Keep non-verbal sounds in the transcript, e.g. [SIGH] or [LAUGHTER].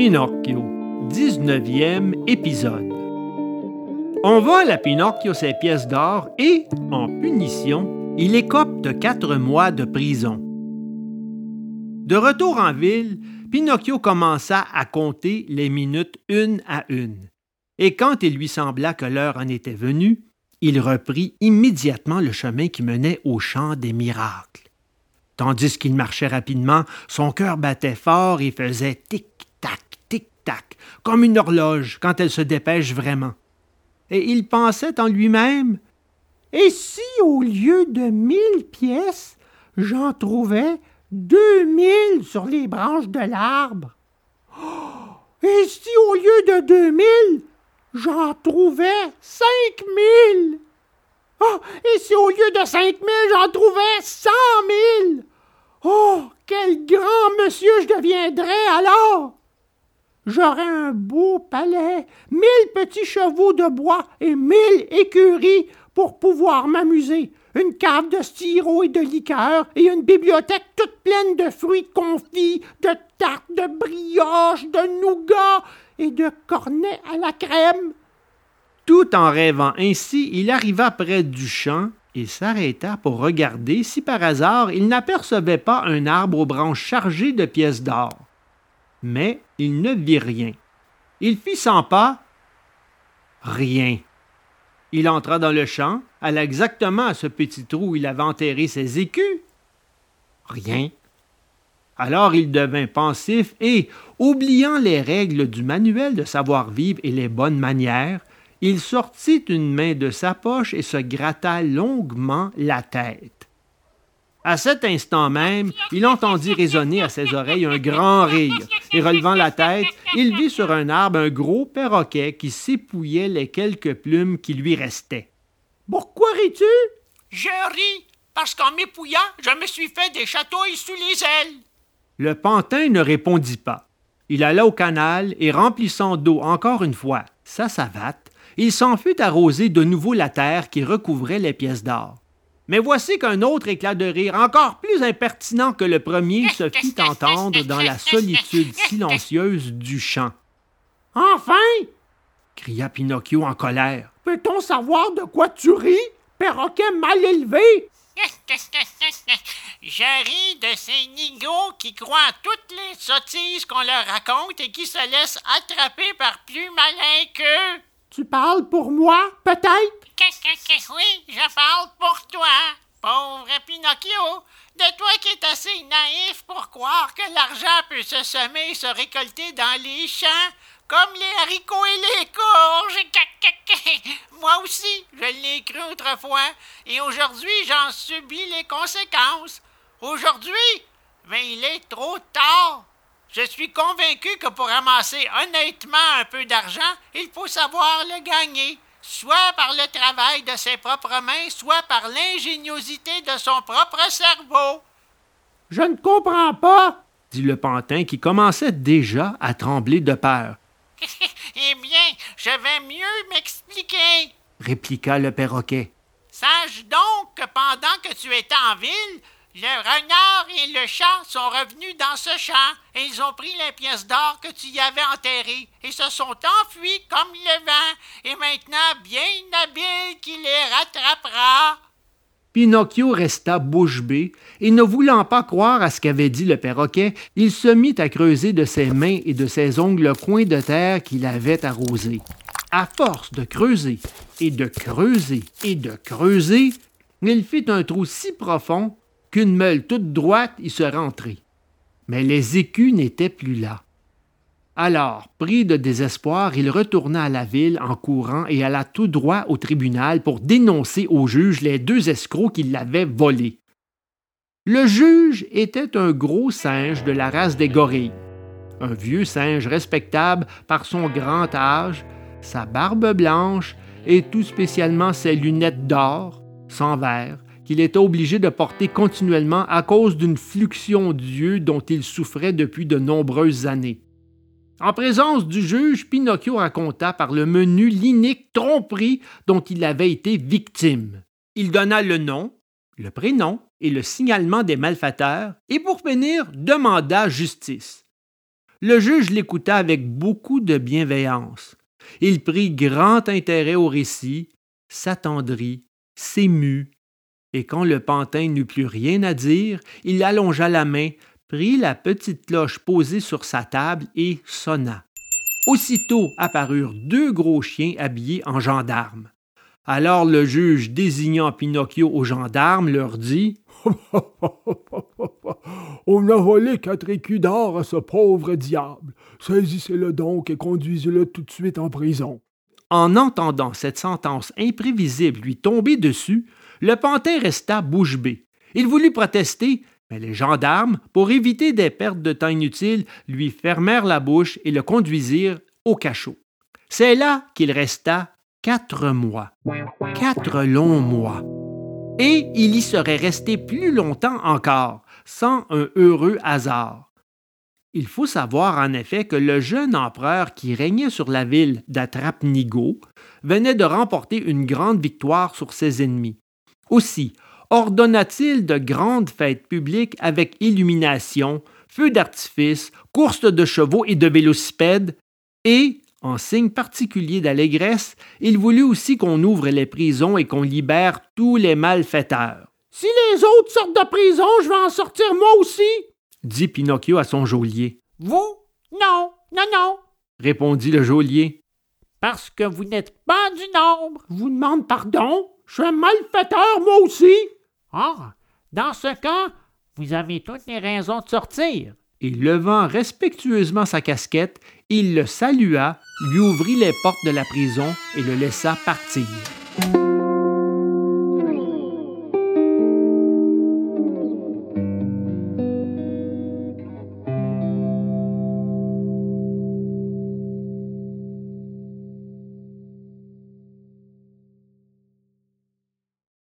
Pinocchio, 19e épisode. On vole à Pinocchio ses pièces d'or et, en punition, il écope de quatre mois de prison. De retour en ville, Pinocchio commença à compter les minutes une à une. Et quand il lui sembla que l'heure en était venue, il reprit immédiatement le chemin qui menait au champ des miracles. Tandis qu'il marchait rapidement, son cœur battait fort et faisait tic-tac, comme une horloge quand elle se dépêche vraiment. Et il pensait en lui-même Et si au lieu de mille pièces, j'en trouvais deux mille sur les branches de l'arbre? Oh, et si au lieu de deux mille, j'en trouvais cinq mille? Oh, et si au lieu de cinq mille, j'en trouvais cent mille? Oh, quel grand monsieur je deviendrais alors! J'aurais un beau palais, mille petits chevaux de bois et mille écuries pour pouvoir m'amuser, une cave de sirop et de liqueur et une bibliothèque toute pleine de fruits confits, de tartes, de brioches, de nougat et de cornets à la crème. Tout en rêvant ainsi, il arriva près du champ et s'arrêta pour regarder si par hasard il n'apercevait pas un arbre aux branches chargées de pièces d'or. Mais il ne vit rien. Il fit cent pas. Rien. Il entra dans le champ, alla exactement à ce petit trou où il avait enterré ses écus. Rien. Alors il devint pensif et, oubliant les règles du manuel de savoir-vivre et les bonnes manières, il sortit une main de sa poche et se gratta longuement la tête. À cet instant même, il entendit résonner à ses oreilles un grand rire, et relevant la tête, il vit sur un arbre un gros perroquet qui s'épouillait les quelques plumes qui lui restaient. Pourquoi ris-tu? Je ris parce qu'en m'épouillant, je me suis fait des chatouilles sous les ailes. Le pantin ne répondit pas. Il alla au canal et remplissant d'eau encore une fois sa savate, il s'en fut arroser de nouveau la terre qui recouvrait les pièces d'or. Mais voici qu'un autre éclat de rire, encore plus impertinent que le premier, se fit [LAUGHS] entendre dans la solitude silencieuse du champ. Enfin! cria Pinocchio en colère. Peut-on savoir de quoi tu ris, perroquet mal élevé? [LAUGHS] Je ris de ces nigauds qui croient à toutes les sottises qu'on leur raconte et qui se laissent attraper par plus malins qu'eux. Tu parles pour moi, peut-être? Oui, je parle pour toi, pauvre Pinocchio, de toi qui es assez naïf pour croire que l'argent peut se semer et se récolter dans les champs, comme les haricots et les courges. [LAUGHS] Moi aussi, je l'ai cru autrefois, et aujourd'hui j'en subis les conséquences. Aujourd'hui, mais il est trop tard. Je suis convaincu que pour ramasser honnêtement un peu d'argent, il faut savoir le gagner, soit par le travail de ses propres mains, soit par l'ingéniosité de son propre cerveau. Je ne comprends pas, dit le pantin qui commençait déjà à trembler de peur. [LAUGHS] eh bien, je vais mieux m'expliquer, répliqua le perroquet. Sache donc que pendant que tu étais en ville, le renard et le chat sont revenus dans ce champ et ils ont pris les pièces d'or que tu y avais enterrées et se sont enfuis comme le vent et maintenant bien habile qui les rattrapera. Pinocchio resta bouche bée et ne voulant pas croire à ce qu'avait dit le perroquet, il se mit à creuser de ses mains et de ses ongles le coin de terre qu'il avait arrosé. À force de creuser et de creuser et de creuser, il fit un trou si profond qu'une meule toute droite y serait entrée. Mais les écus n'étaient plus là. Alors, pris de désespoir, il retourna à la ville en courant et alla tout droit au tribunal pour dénoncer au juge les deux escrocs qui l'avaient volé. Le juge était un gros singe de la race des gorilles, un vieux singe respectable par son grand âge, sa barbe blanche et tout spécialement ses lunettes d'or, sans verre, qu'il était obligé de porter continuellement à cause d'une fluxion d'yeux dont il souffrait depuis de nombreuses années. En présence du juge, Pinocchio raconta par le menu l'inique tromperie dont il avait été victime. Il donna le nom, le prénom et le signalement des malfaiteurs, et pour finir demanda justice. Le juge l'écouta avec beaucoup de bienveillance. Il prit grand intérêt au récit, s'attendrit, s'émut, et quand le pantin n'eut plus rien à dire, il allongea la main, prit la petite cloche posée sur sa table et sonna. Aussitôt apparurent deux gros chiens habillés en gendarmes. Alors le juge, désignant Pinocchio aux gendarmes, leur dit [LAUGHS] On a volé quatre écus d'or à ce pauvre diable. Saisissez-le donc et conduisez-le tout de suite en prison. En entendant cette sentence imprévisible lui tomber dessus, le pantin resta bouche bée. Il voulut protester, mais les gendarmes, pour éviter des pertes de temps inutiles, lui fermèrent la bouche et le conduisirent au cachot. C'est là qu'il resta quatre mois. Quatre longs mois. Et il y serait resté plus longtemps encore, sans un heureux hasard. Il faut savoir en effet que le jeune empereur qui régnait sur la ville d'Atrapnigo venait de remporter une grande victoire sur ses ennemis. Aussi, ordonna-t-il de grandes fêtes publiques avec illumination, feux d'artifice, courses de chevaux et de vélocipèdes, et, en signe particulier d'allégresse, il voulut aussi qu'on ouvre les prisons et qu'on libère tous les malfaiteurs. Si les autres sortent de prison, je vais en sortir moi aussi, dit Pinocchio à son geôlier. Vous? Non, non, non, répondit le geôlier. Parce que vous n'êtes pas du nombre. Je vous demande pardon. Je suis un malfaiteur, moi aussi. Ah, dans ce cas, vous avez toutes les raisons de sortir. Et levant respectueusement sa casquette, il le salua, lui ouvrit les portes de la prison et le laissa partir.